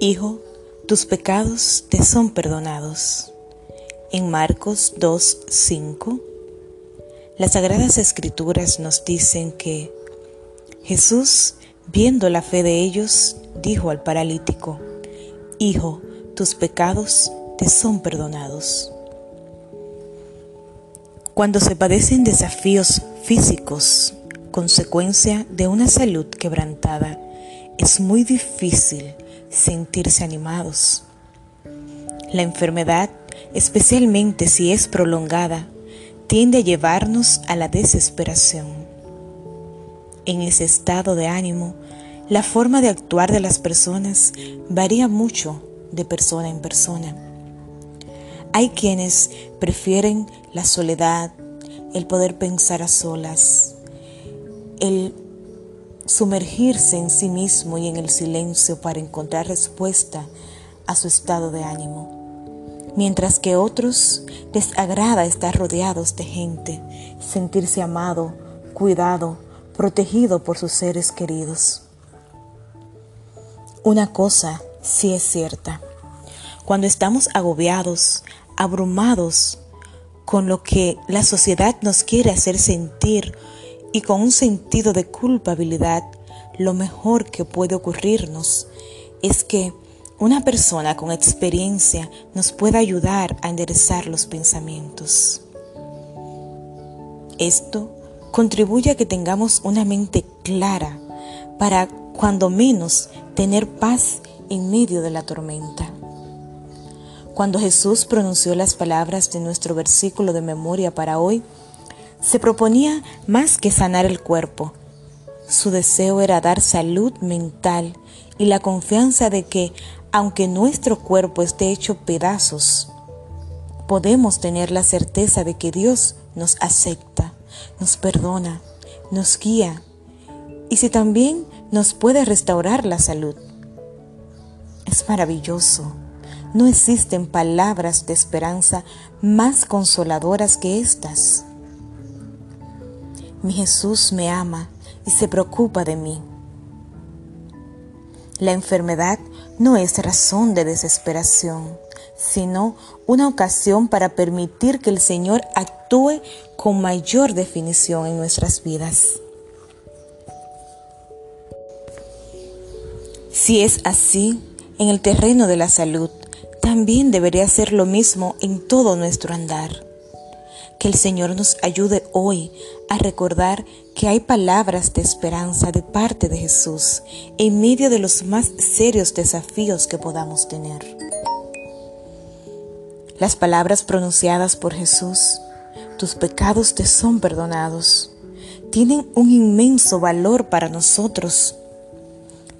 Hijo, tus pecados te son perdonados. En Marcos 2.5, las Sagradas Escrituras nos dicen que Jesús, viendo la fe de ellos, dijo al paralítico, Hijo, tus pecados te son perdonados. Cuando se padecen desafíos físicos, consecuencia de una salud quebrantada, es muy difícil sentirse animados. La enfermedad, especialmente si es prolongada, tiende a llevarnos a la desesperación. En ese estado de ánimo, la forma de actuar de las personas varía mucho de persona en persona. Hay quienes prefieren la soledad, el poder pensar a solas, el sumergirse en sí mismo y en el silencio para encontrar respuesta a su estado de ánimo, mientras que otros les agrada estar rodeados de gente, sentirse amado, cuidado, protegido por sus seres queridos. Una cosa sí es cierta, cuando estamos agobiados, abrumados con lo que la sociedad nos quiere hacer sentir y con un sentido de culpabilidad, lo mejor que puede ocurrirnos es que una persona con experiencia nos pueda ayudar a enderezar los pensamientos. Esto contribuye a que tengamos una mente clara para, cuando menos, tener paz en medio de la tormenta. Cuando Jesús pronunció las palabras de nuestro versículo de memoria para hoy, se proponía más que sanar el cuerpo. Su deseo era dar salud mental y la confianza de que, aunque nuestro cuerpo esté hecho pedazos, podemos tener la certeza de que Dios nos acepta, nos perdona, nos guía y si también nos puede restaurar la salud. Es maravilloso. No existen palabras de esperanza más consoladoras que estas. Mi Jesús me ama y se preocupa de mí. La enfermedad no es razón de desesperación, sino una ocasión para permitir que el Señor actúe con mayor definición en nuestras vidas. Si es así, en el terreno de la salud, también debería ser lo mismo en todo nuestro andar. Que el Señor nos ayude hoy a recordar que hay palabras de esperanza de parte de Jesús en medio de los más serios desafíos que podamos tener. Las palabras pronunciadas por Jesús, tus pecados te son perdonados, tienen un inmenso valor para nosotros.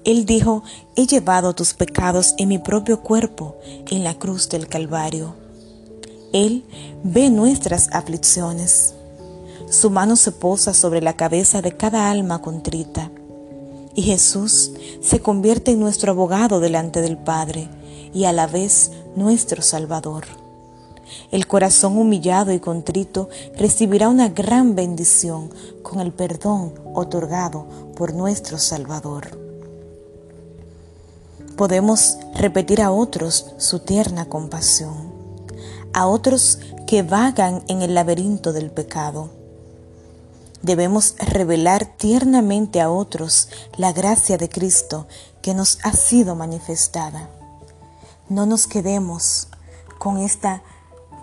Él dijo, he llevado tus pecados en mi propio cuerpo en la cruz del Calvario. Él ve nuestras aflicciones. Su mano se posa sobre la cabeza de cada alma contrita. Y Jesús se convierte en nuestro abogado delante del Padre y a la vez nuestro Salvador. El corazón humillado y contrito recibirá una gran bendición con el perdón otorgado por nuestro Salvador. Podemos repetir a otros su tierna compasión a otros que vagan en el laberinto del pecado. Debemos revelar tiernamente a otros la gracia de Cristo que nos ha sido manifestada. No nos quedemos con esta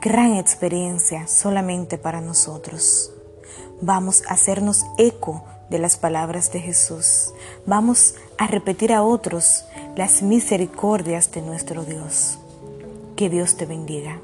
gran experiencia solamente para nosotros. Vamos a hacernos eco de las palabras de Jesús. Vamos a repetir a otros las misericordias de nuestro Dios. Que Dios te bendiga.